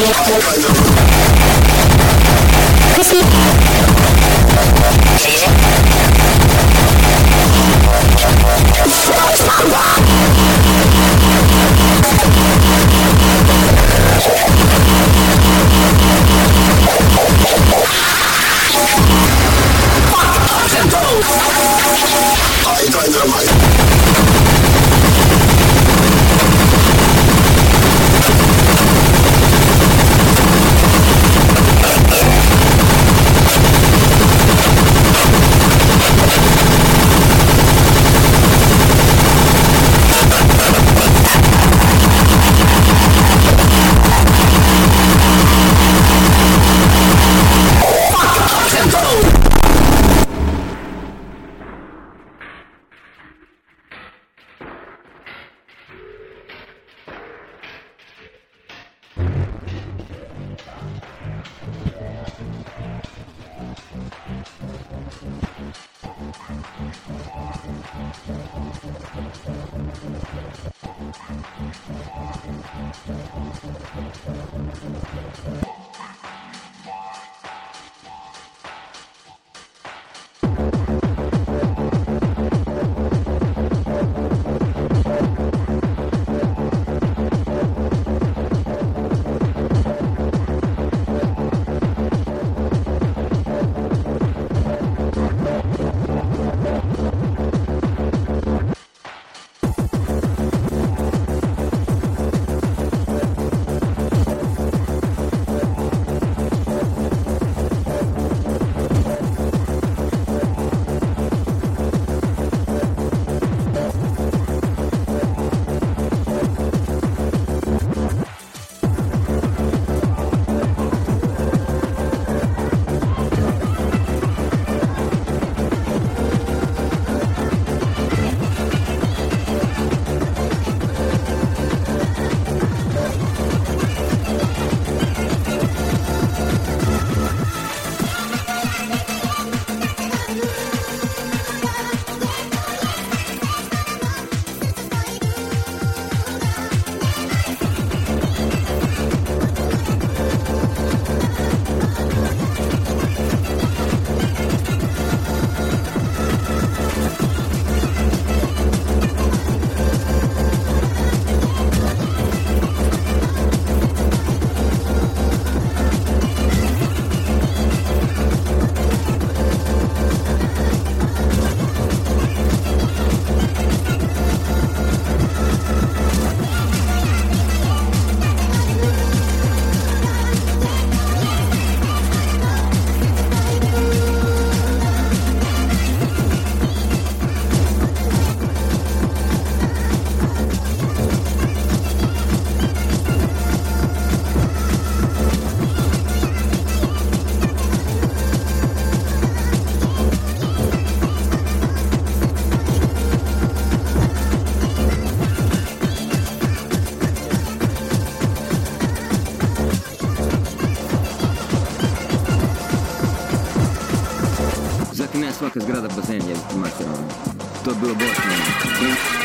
Thank you. из града в бассейн, я мастером. То был босс.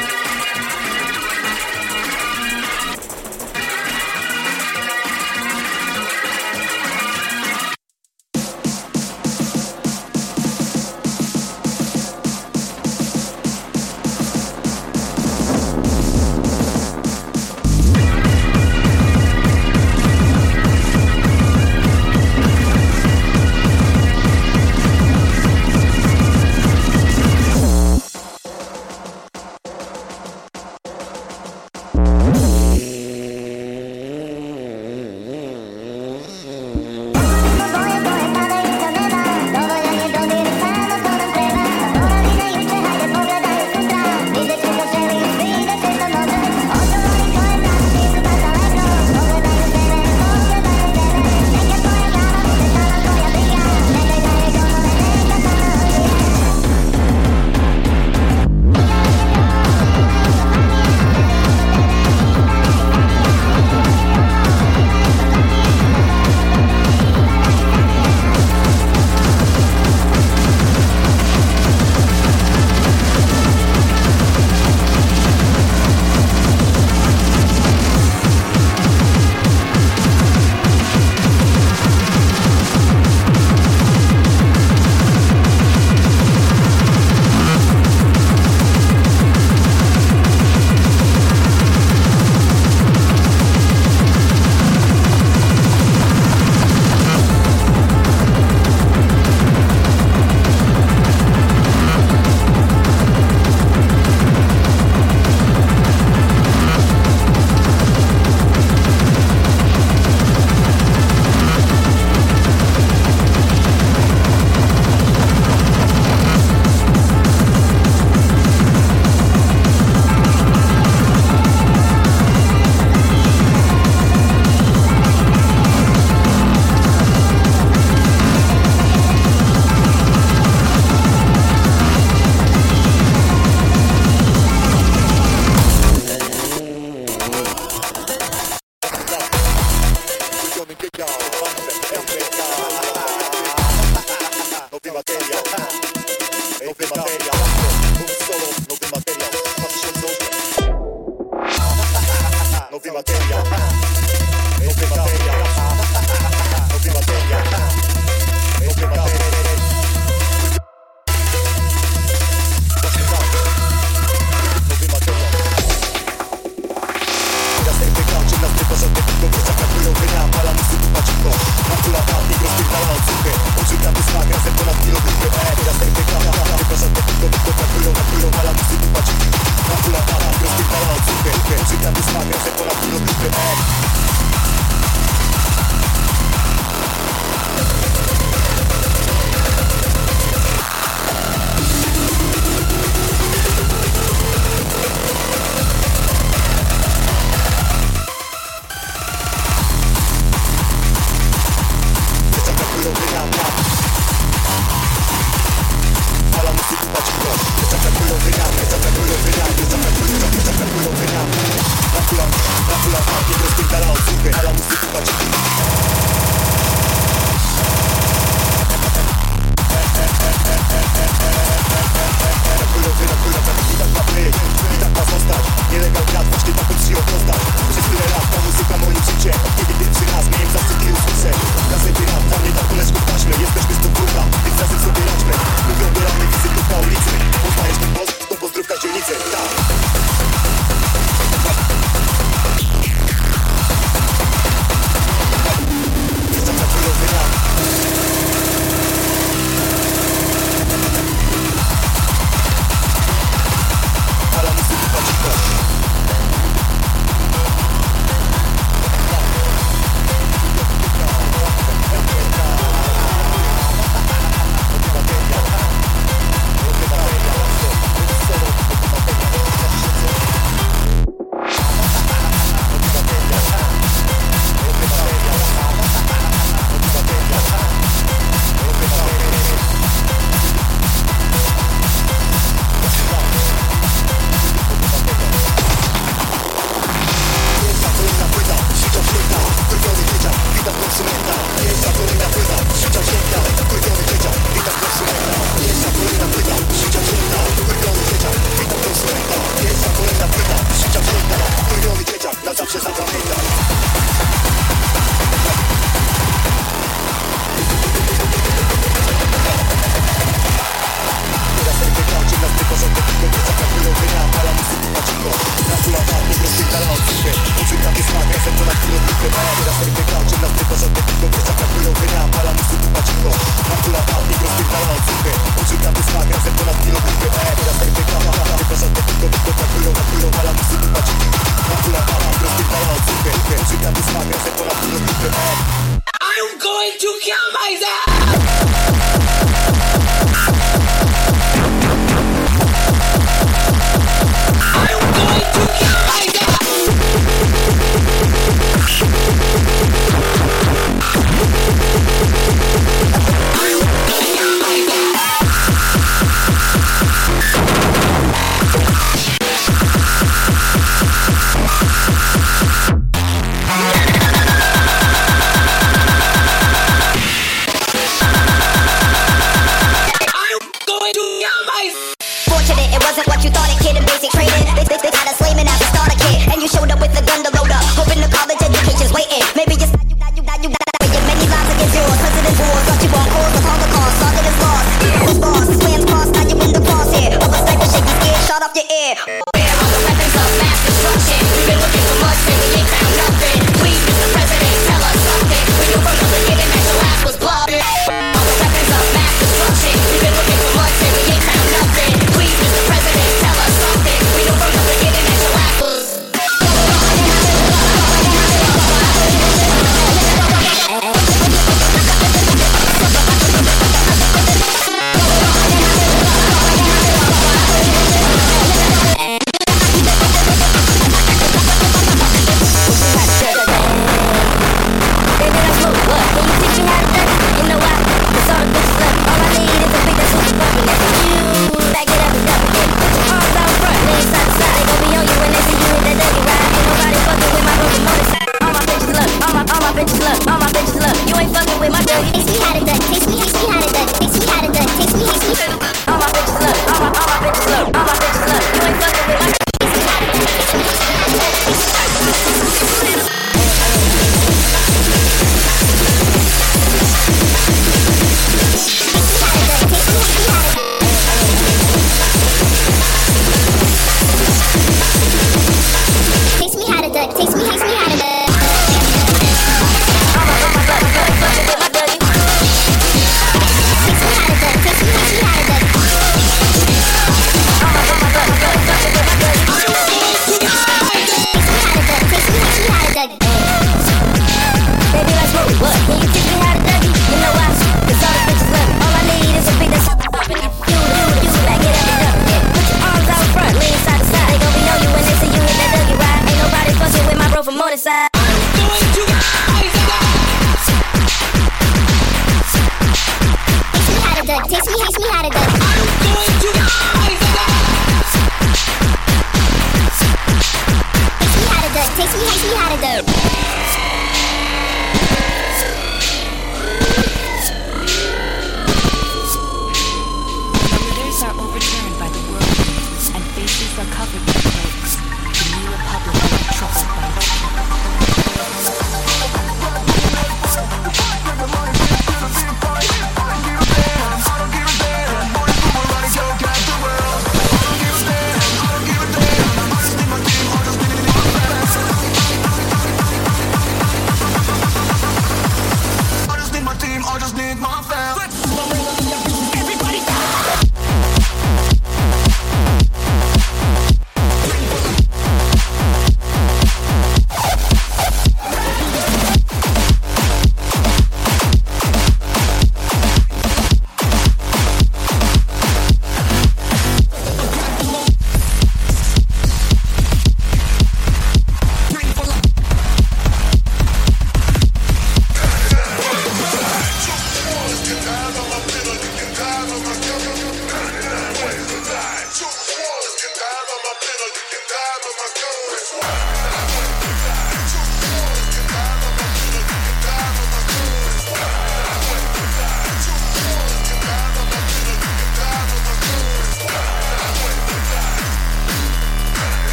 my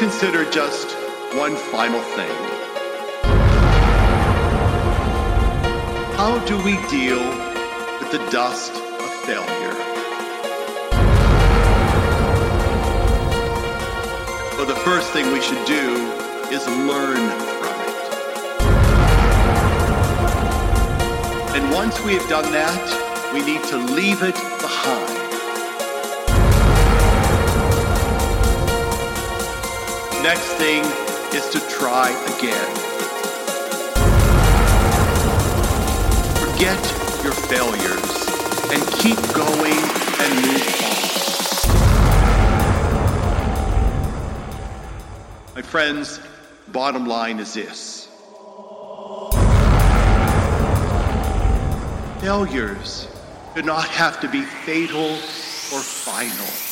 consider just one final thing. How do we deal with the dust of failure? Well, the first thing we should do is learn from it. And once we have done that, we need to leave it behind. Next thing is to try again. Forget your failures and keep going and move on. My friends, bottom line is this. Failures do not have to be fatal or final.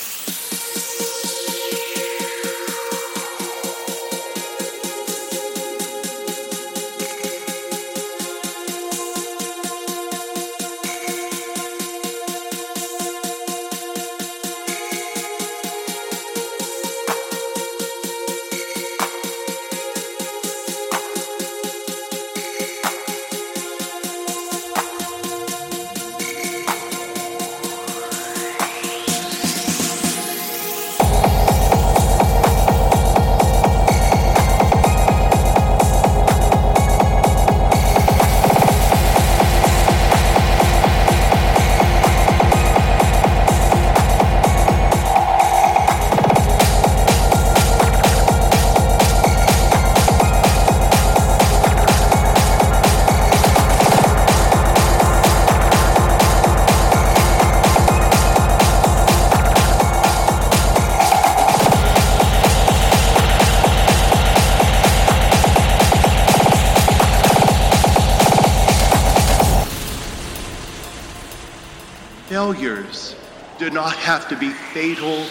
Have to be fatal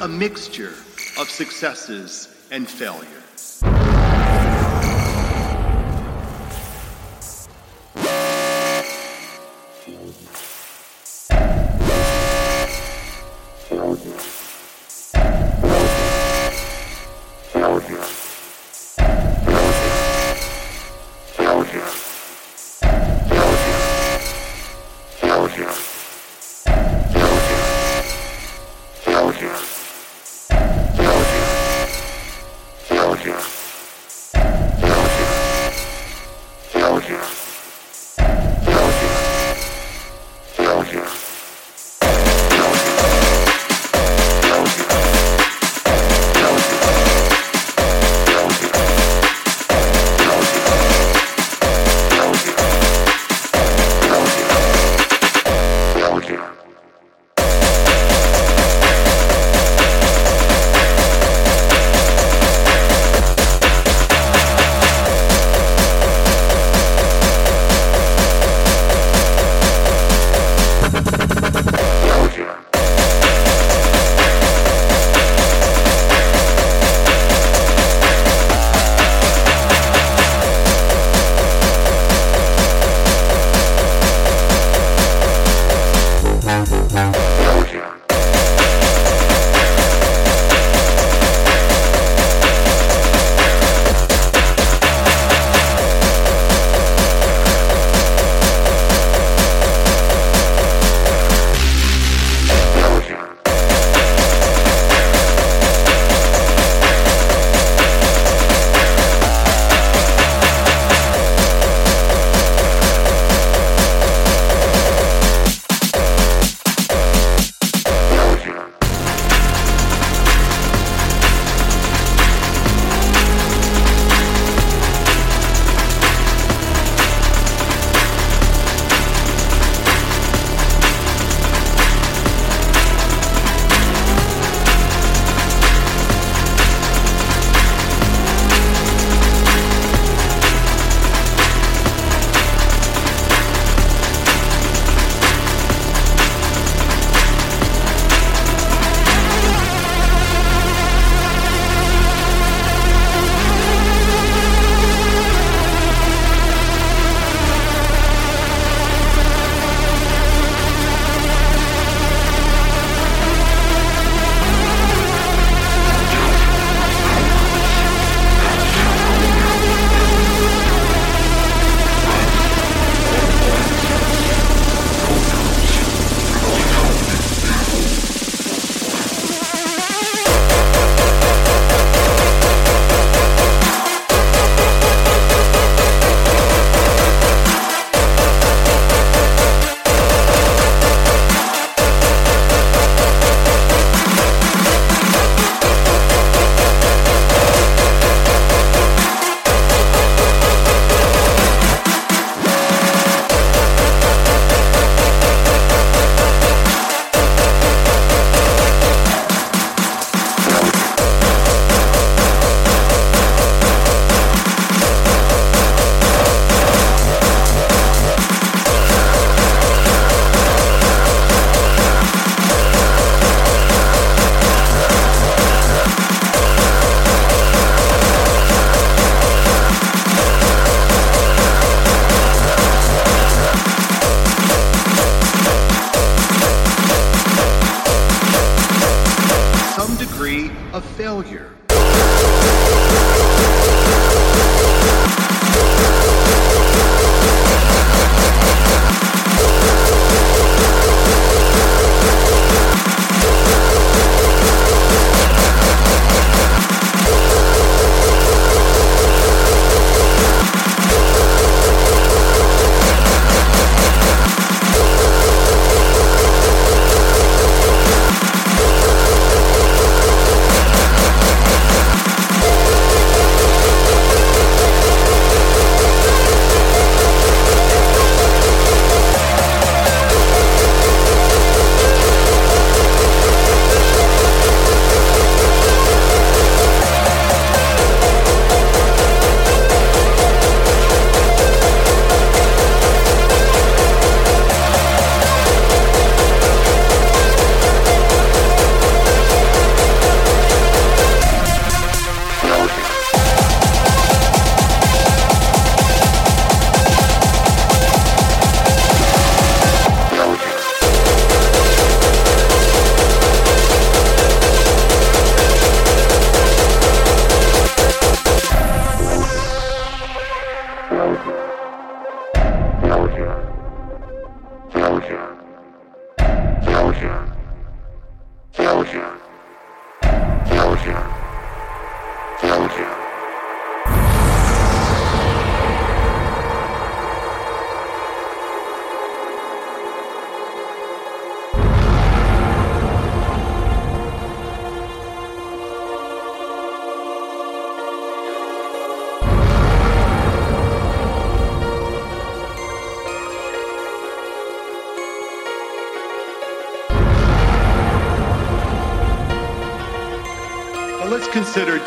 a mixture of successes and failure.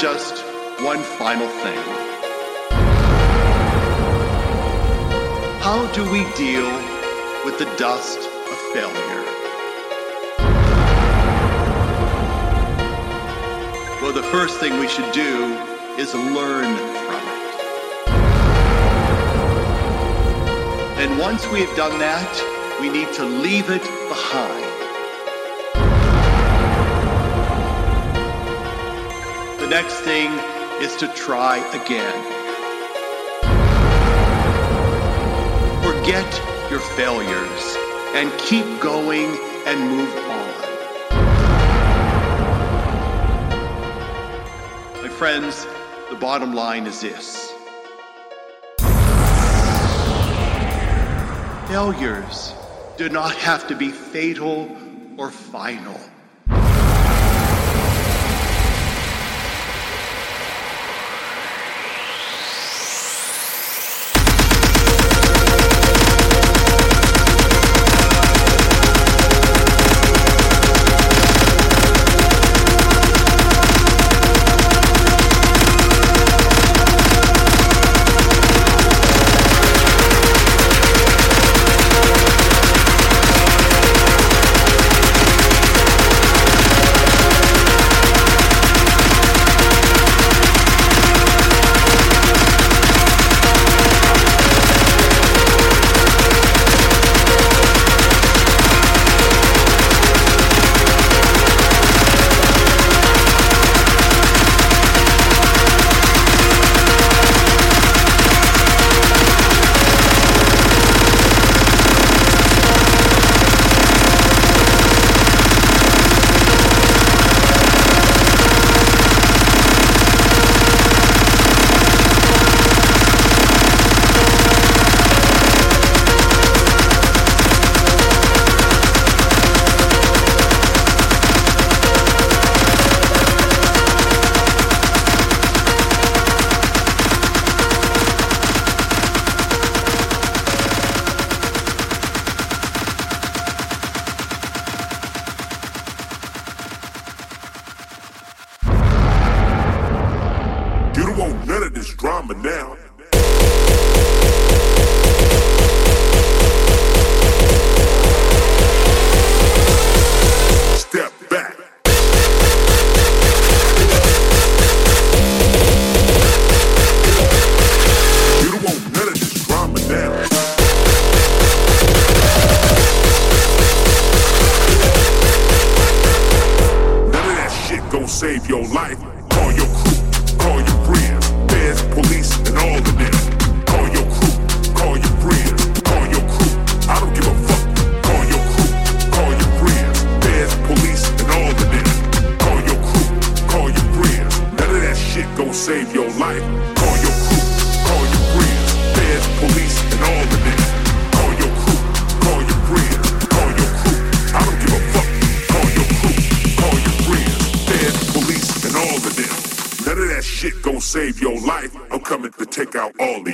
just one final thing. How do we deal with the dust of failure? Well, the first thing we should do is learn from it. And once we have done that, we need to leave it behind. next thing is to try again. Forget your failures and keep going and move on. My friends, the bottom line is this failures do not have to be fatal or final.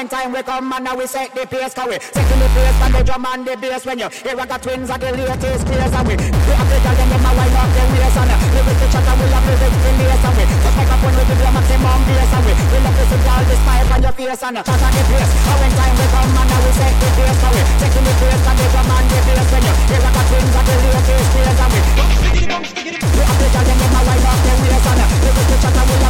when time we come and now we set the pace Cause we setting the pace and the drum and the bass. When you hear a twins are the latest craze And we we have the girl them them a wind up the waist And uh, we with the chat and we have the rich the lace And we just make up we give you maximum bass And we we love to see all the smile on your face And uh, chat on the pace And when time we come and now we set the pace Cause we setting the pace and the drum and the bass. When you hear a twins are the latest craze And we we have the girl them them a wind up the waist And uh, we with the chat and we have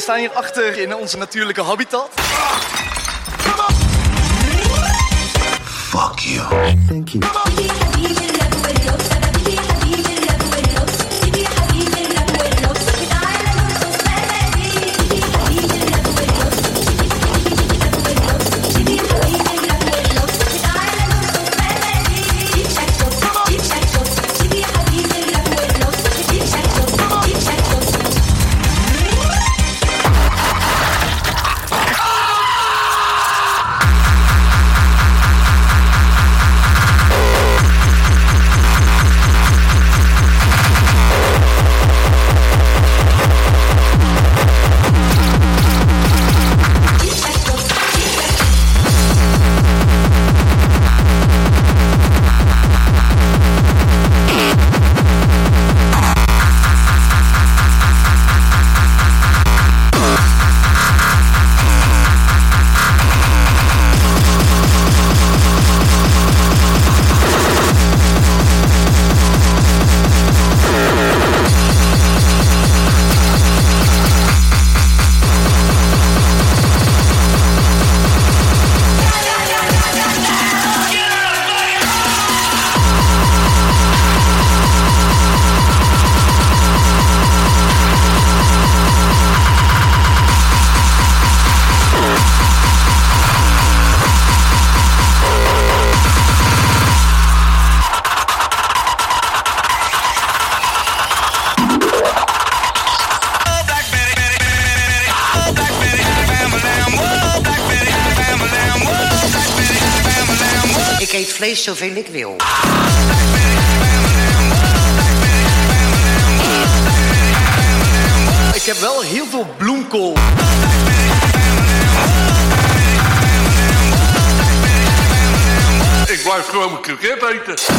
we staan hier achter in onze natuurlijke habitat. Fuck you. Thank you. Ik wil. Ik heb wel heel veel bloemkool. Ik blijf gewoon mijn kroket eten.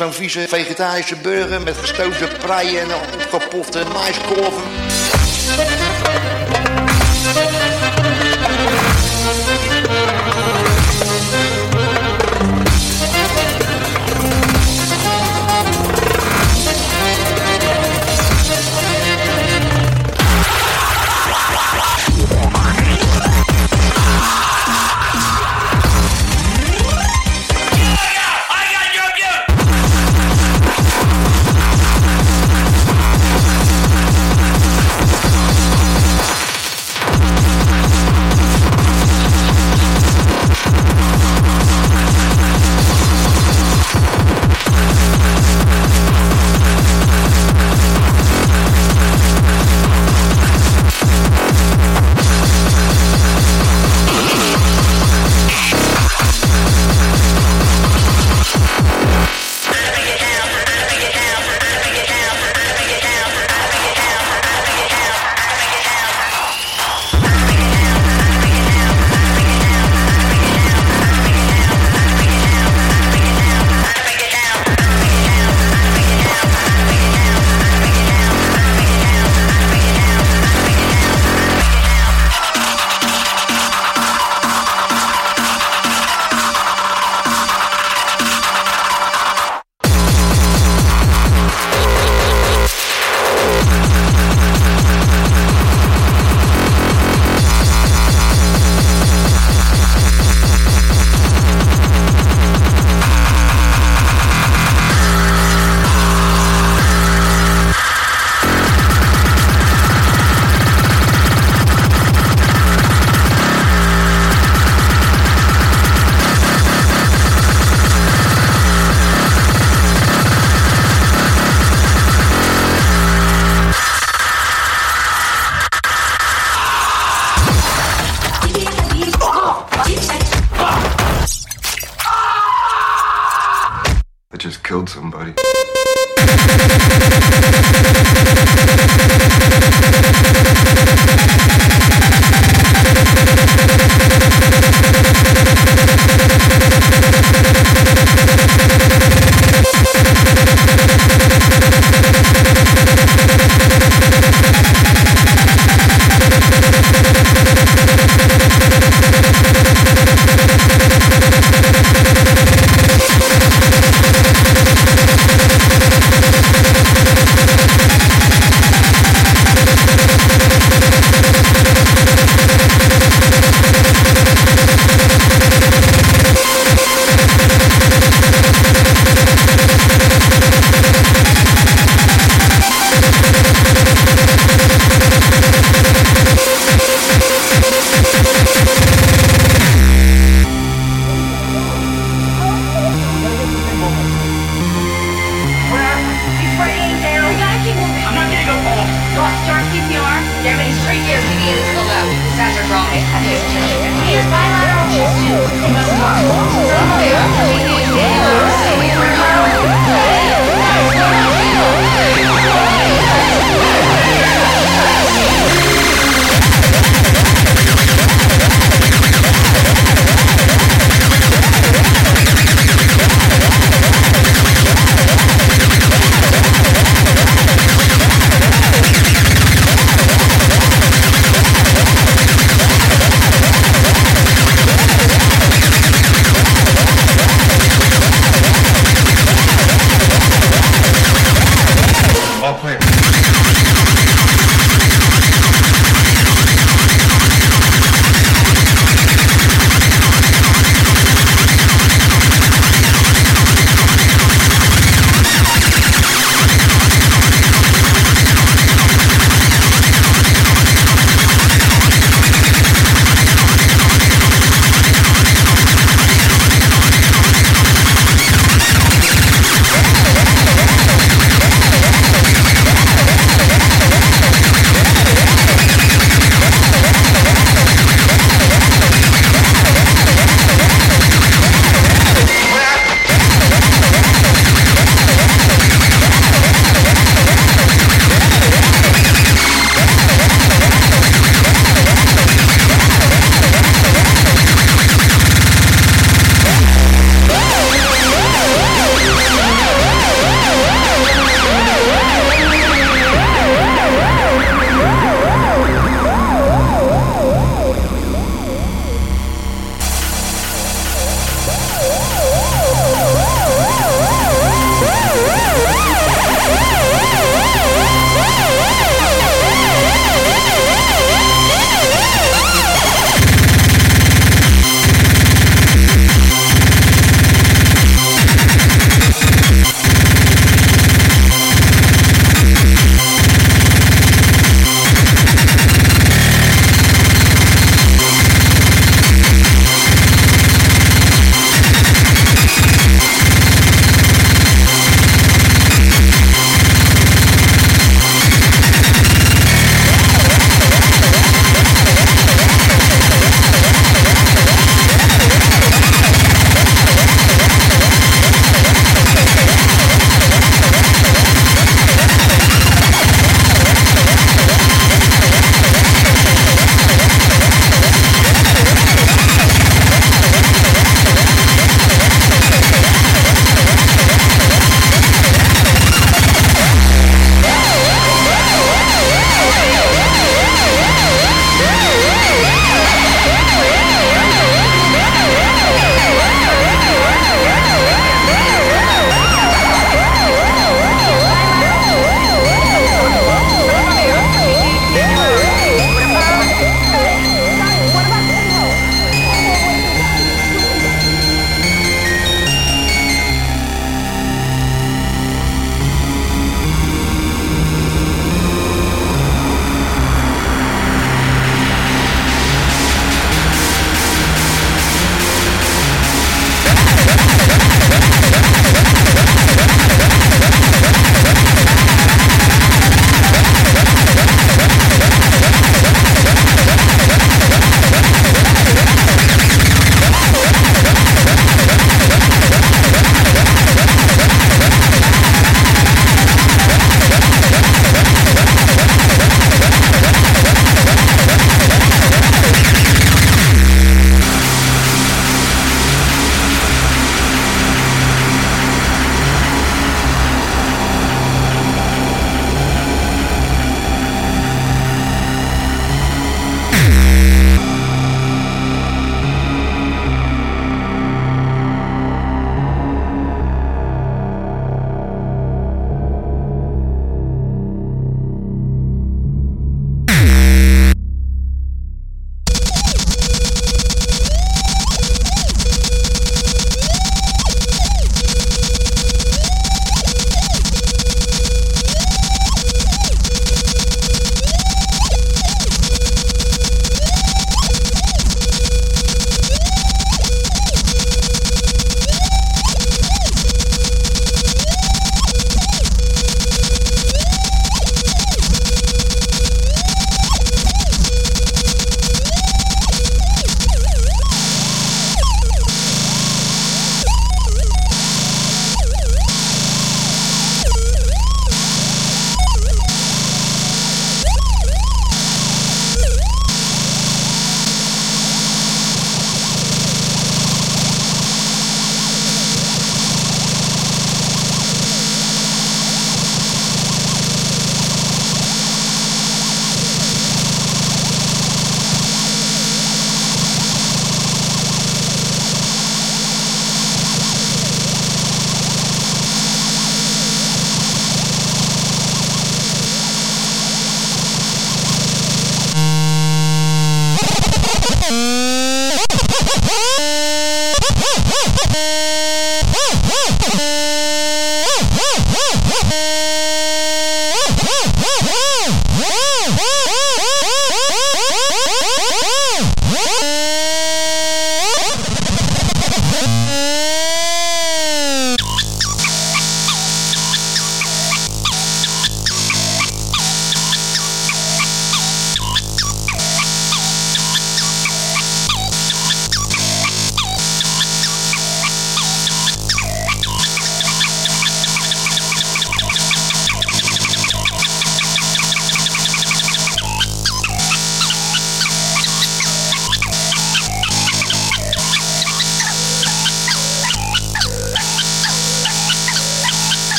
Zo'n vieze vegetarische burger met gestoofde preien en opgepofte maiskorven.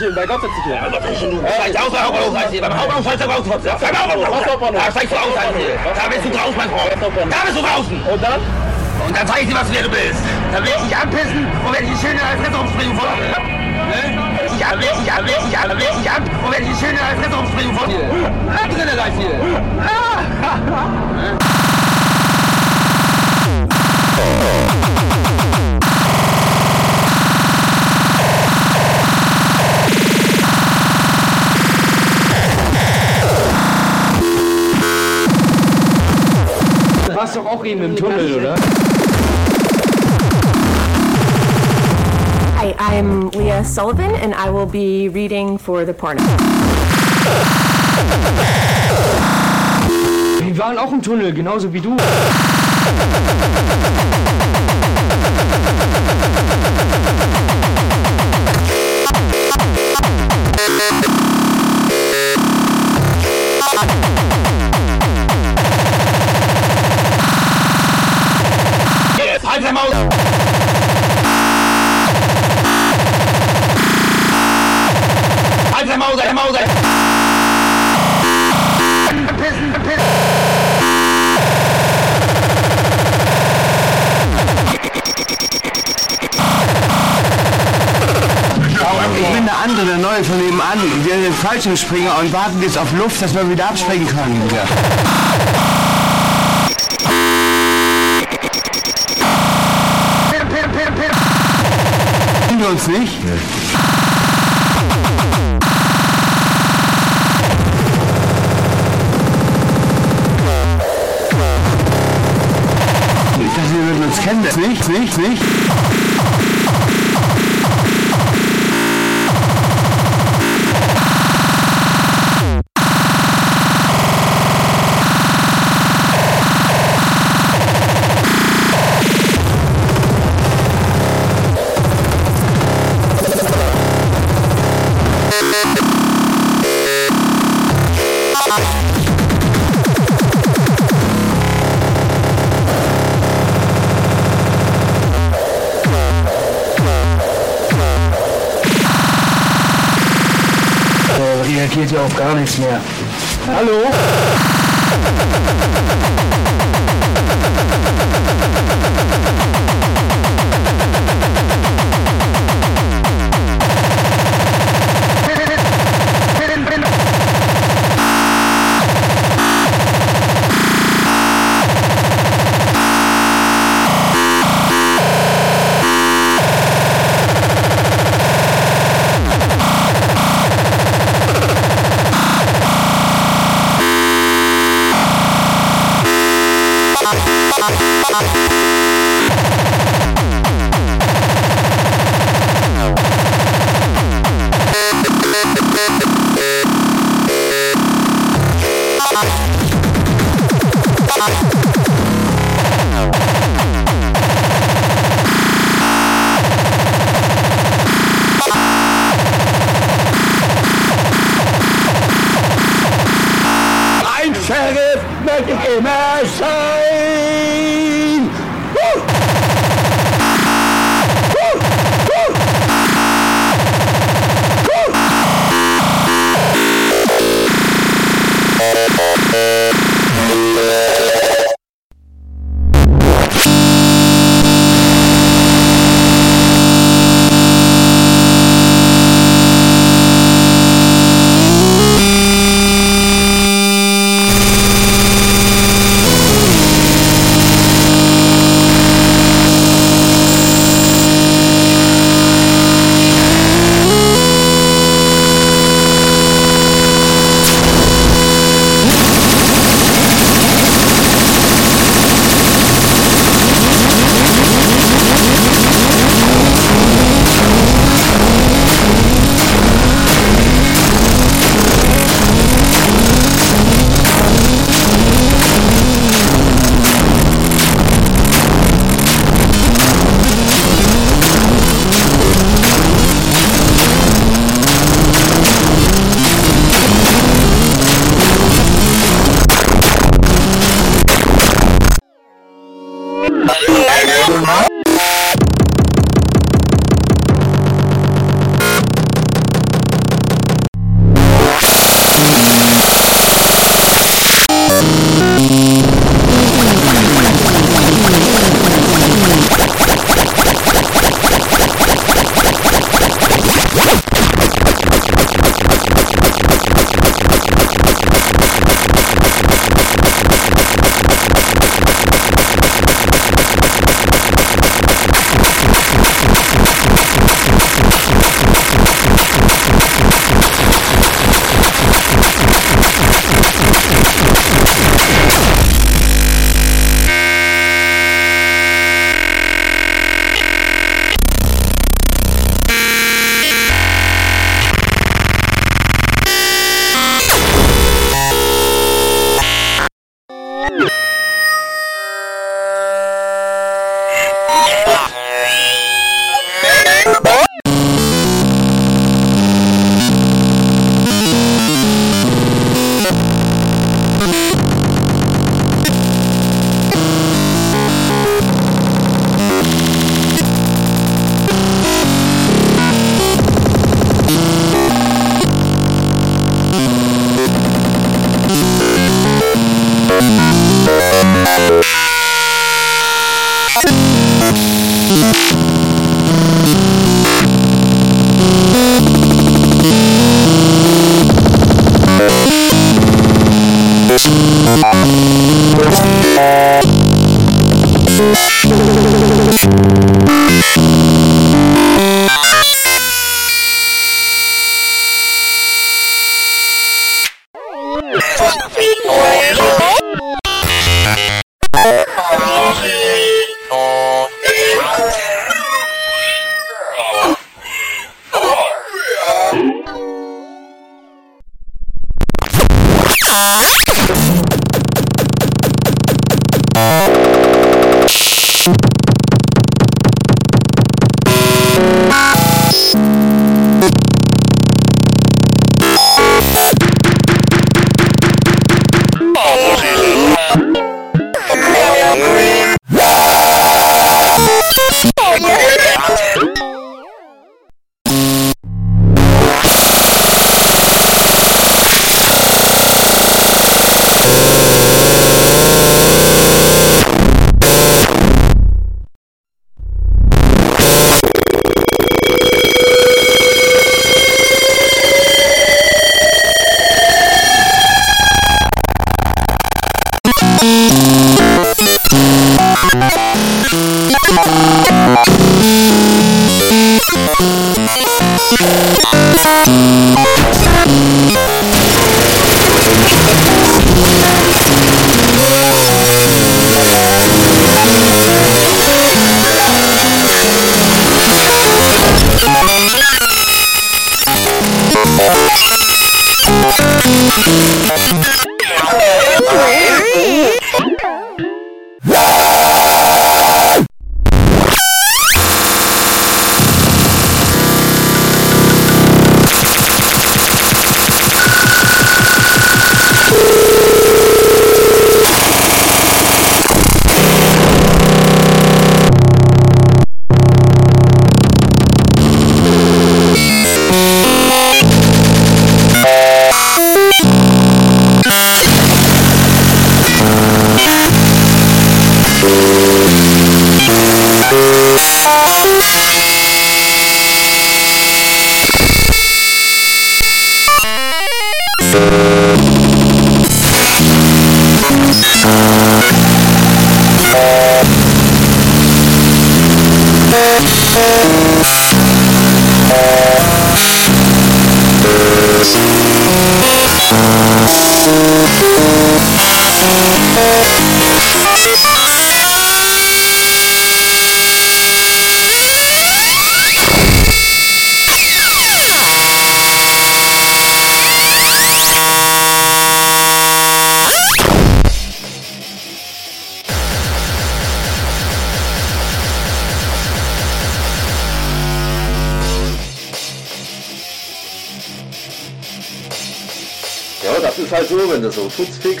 Bei Gott setz dich hin, bei Gott setz dich hin. Steigst aus beim Hauptbahnhof. Beim Hauptbahnhof steigst du aus. Beim Hauptbahnhof. Da steigst du aus. Da bist du draußen, mein Freund. Da bist du draußen. Und dann? Und dann zeig ich dir, was wer du bist. Dann werde ich dich anpissen und werde ich die Schilder als Fresse umspringen von dir. Ich an, ich an, ich an, ich an und werde ich die Schilder als Fresse umspringen von dir. Da drinne gleich hier. Du warst doch auch eben im Tunnel, oder? Hi, I'm Leah Sullivan, and I will be reading for the porno. Wir waren auch im Tunnel, genauso wie du. Der Neue von nebenan. Wir sind Fallschirmspringer und warten jetzt auf Luft, dass wir wieder abspringen können. Sehen wir uns nicht? Ich dachte, wir würden uns kennen. Nicht, nicht, nicht. Auf gar nichts mehr. Hallo?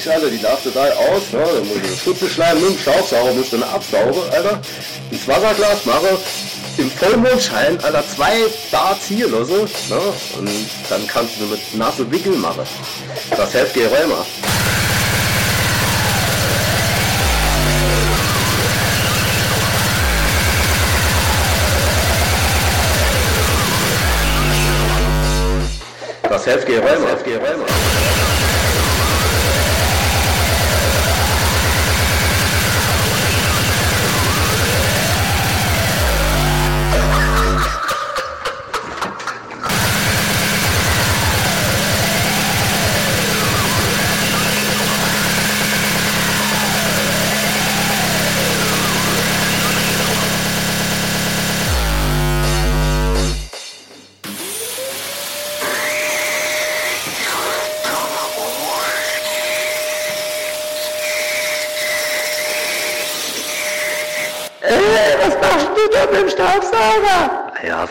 So Futzfix, Alter, die darfst du da aus, ne? Dann muss ich das Futzelschleim mit Staubsauger, musst du dann absaugen, Alter, ins Wasserglas mache, im Vollmondschein, Alter, zwei Darts hier lasse, ne? Und dann kannst du mit nasse Wickeln machen. Das hilft dir immer. Das hilft dir immer, hilft dir immer.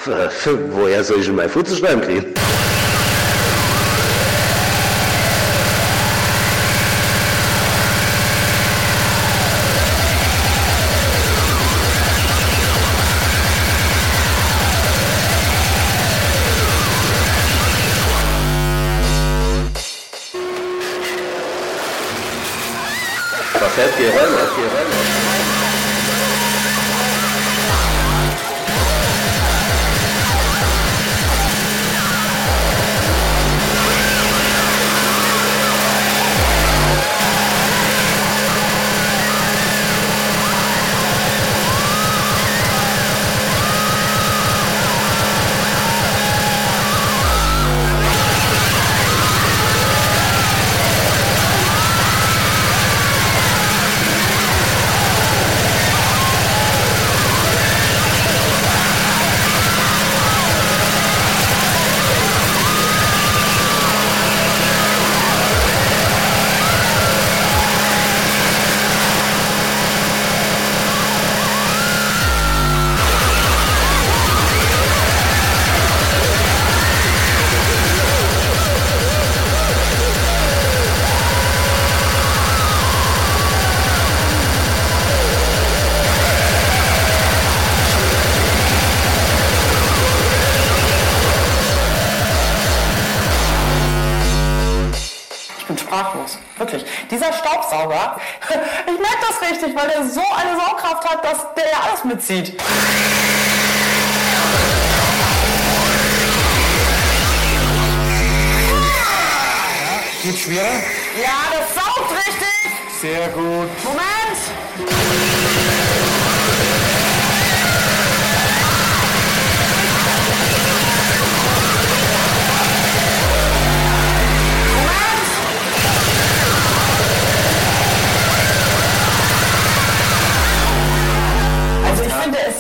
Für, woher soll ich denn mein Futzelschleim kriegen? Hat, dass der ja alles mitzieht. Geht schwerer? Ja, das saugt richtig. Sehr gut. Moment.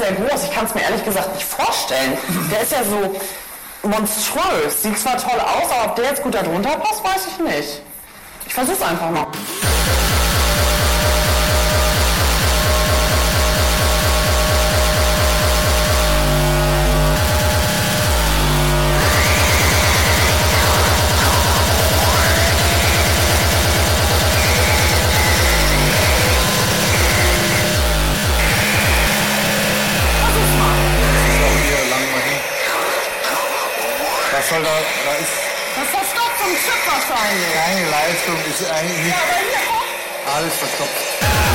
sehr groß. Ich kann es mir ehrlich gesagt nicht vorstellen. Der ist ja so monströs. Sieht zwar toll aus, aber ob der jetzt gut darunter passt, weiß ich nicht. Ich versuch's einfach mal. Was soll da, da ist Das ist verstopft vom Chip wahrscheinlich. keine Leistung, ist eigentlich nicht Ja, aber hier, guck. alles verstopft.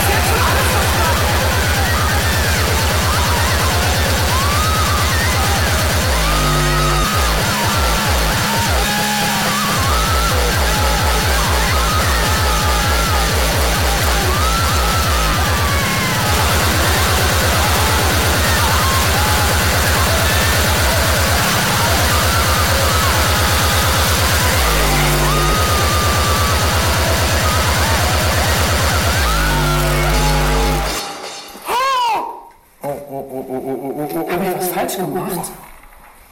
Habe ich was falsch gemacht?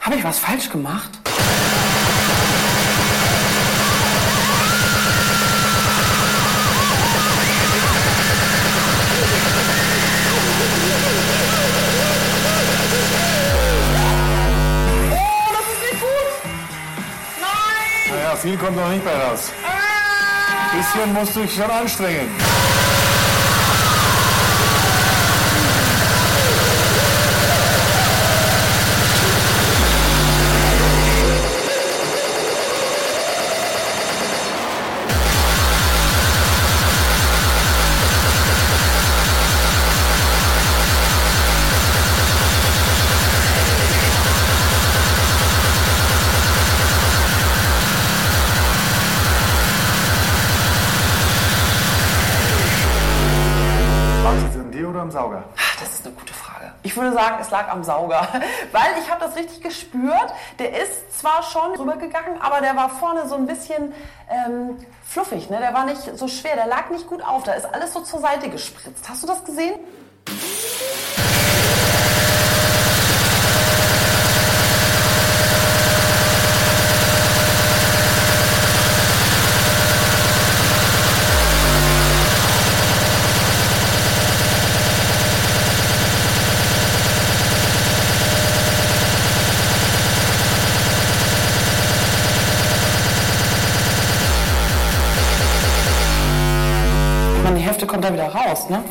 Habe ich was falsch gemacht? Oh, das ist nicht gut. Nein. Naja, viel kommt noch nicht bei raus. Ein bisschen musst du dich schon anstrengen. Sauger? Das ist eine gute Frage. Ich würde sagen, es lag am Sauger, weil ich habe das richtig gespürt. Der ist zwar schon rübergegangen, aber der war vorne so ein bisschen ähm, fluffig. Ne? Der war nicht so schwer, der lag nicht gut auf. Da ist alles so zur Seite gespritzt. Hast du das gesehen? Da wieder raus, ne?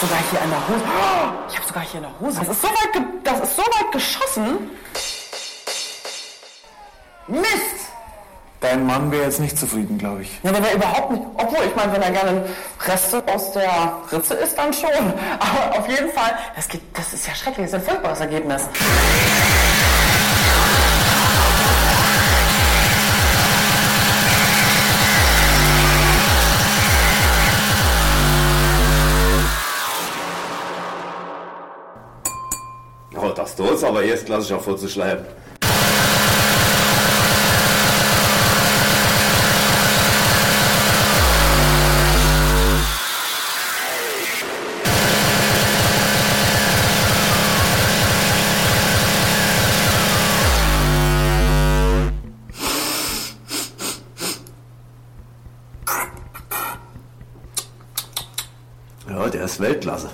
Sogar hier in der Hose. Ich habe sogar hier in der Hose. Das ist so weit, das ist so weit geschossen. Mist! Dein Mann wäre jetzt nicht zufrieden, glaube ich. Ja, der wäre überhaupt nicht. Obwohl, ich meine, wenn er gerne Reste aus der Ritze isst, dann schon. Aber auf jeden Fall, das, geht, das ist ja schrecklich, das ist ein furchtbares Ergebnis. Oh, das da ist aber erstklassig vorzuschleifen. Ja, der Weltklasse.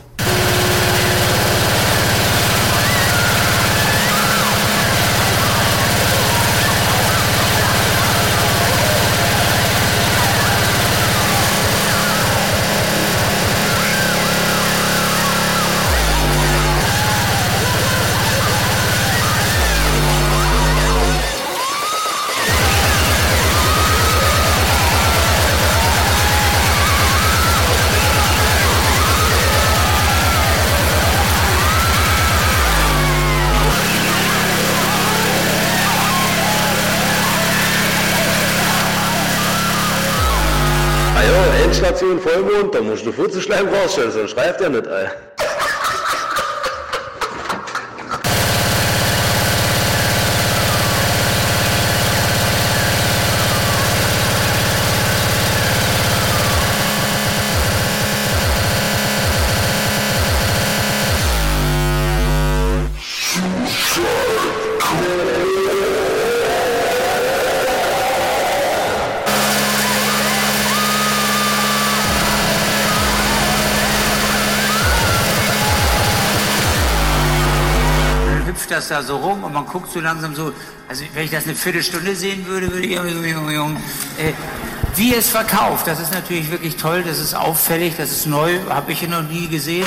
Da musst du Furzenschleim rausstellen, sonst schreibt er nicht, ey. Das da so rum und man guckt so langsam so, also wenn ich das eine Viertelstunde sehen würde, würde ich, Junge, Junge, Junge, äh, wie es verkauft, das ist natürlich wirklich toll, das ist auffällig, das ist neu, habe ich noch nie gesehen.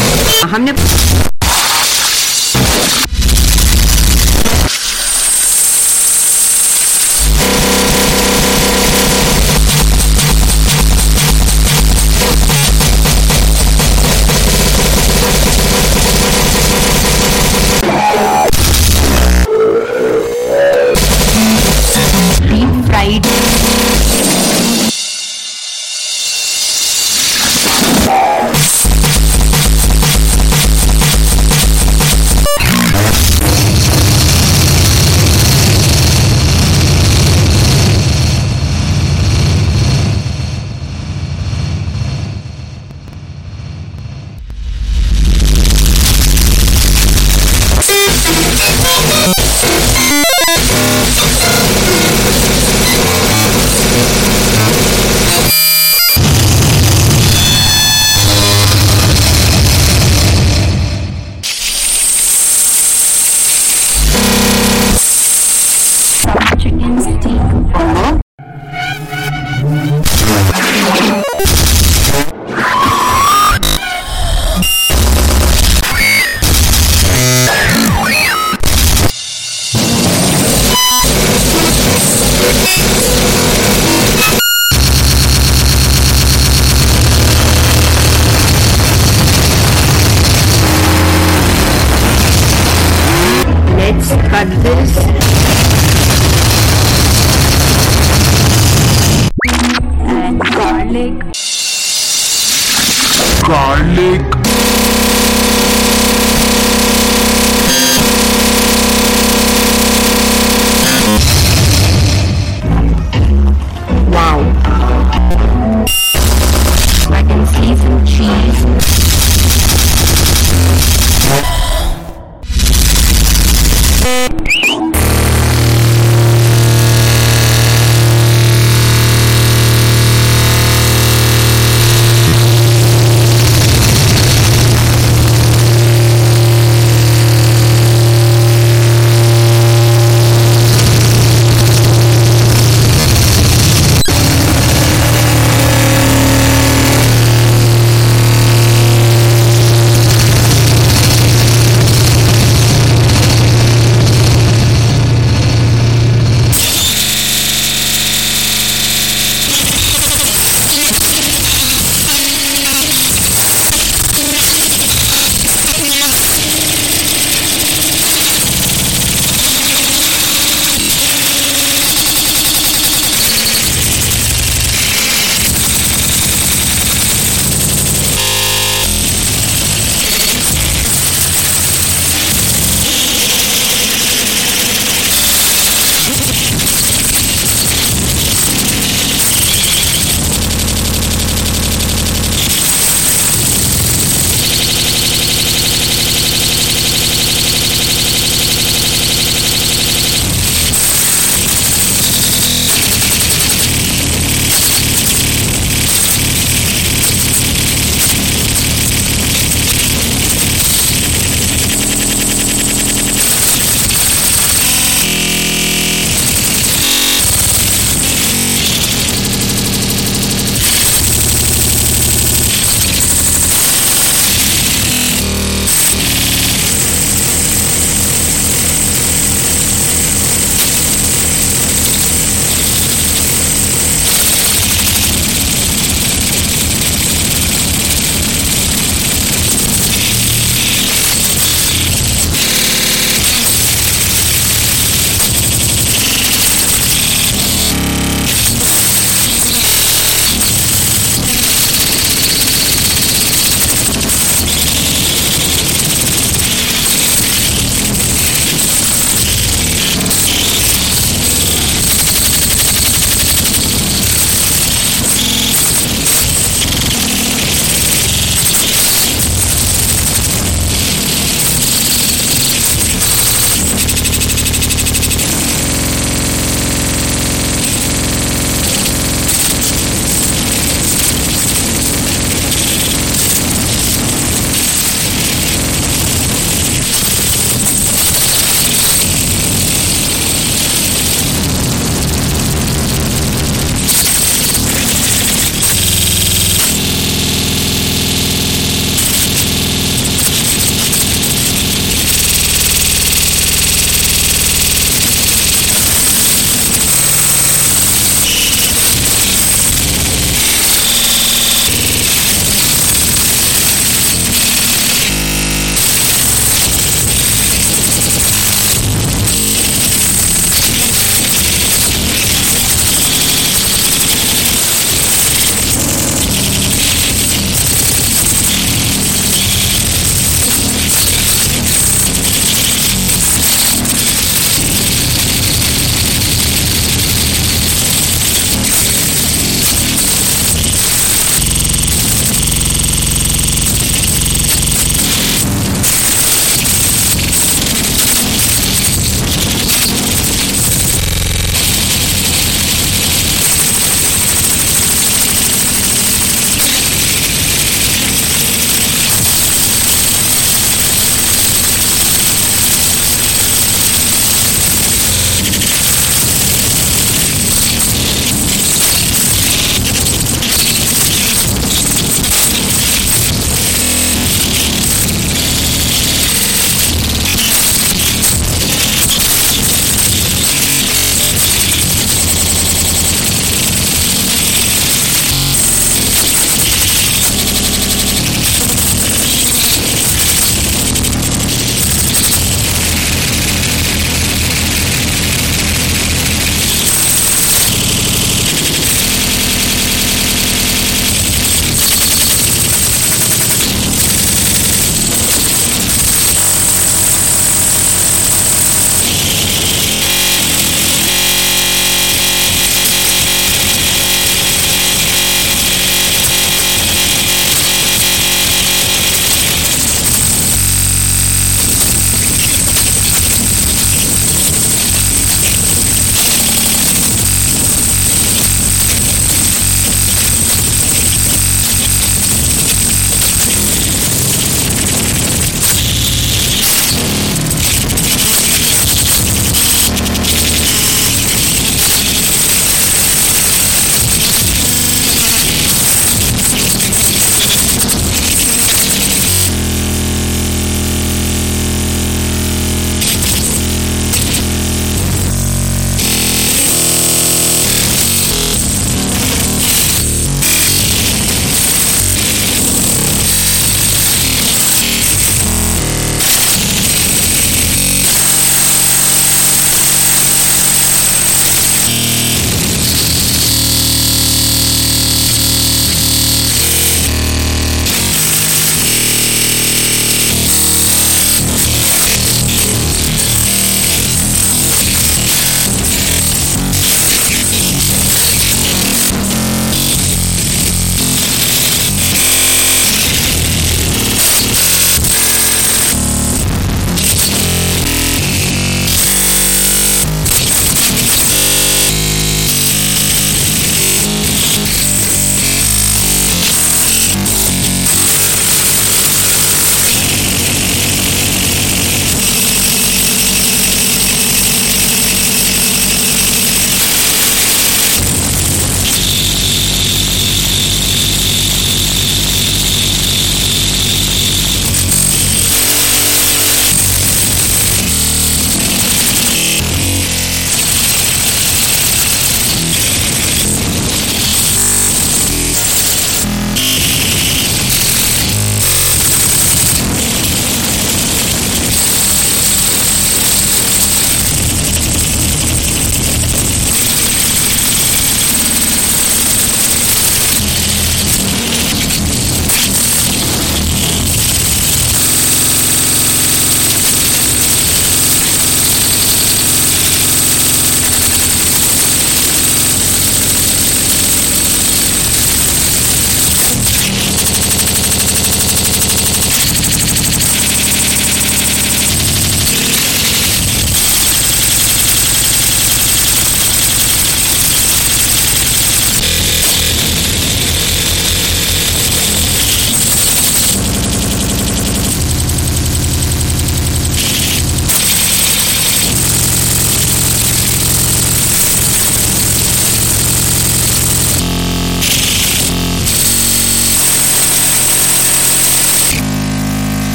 side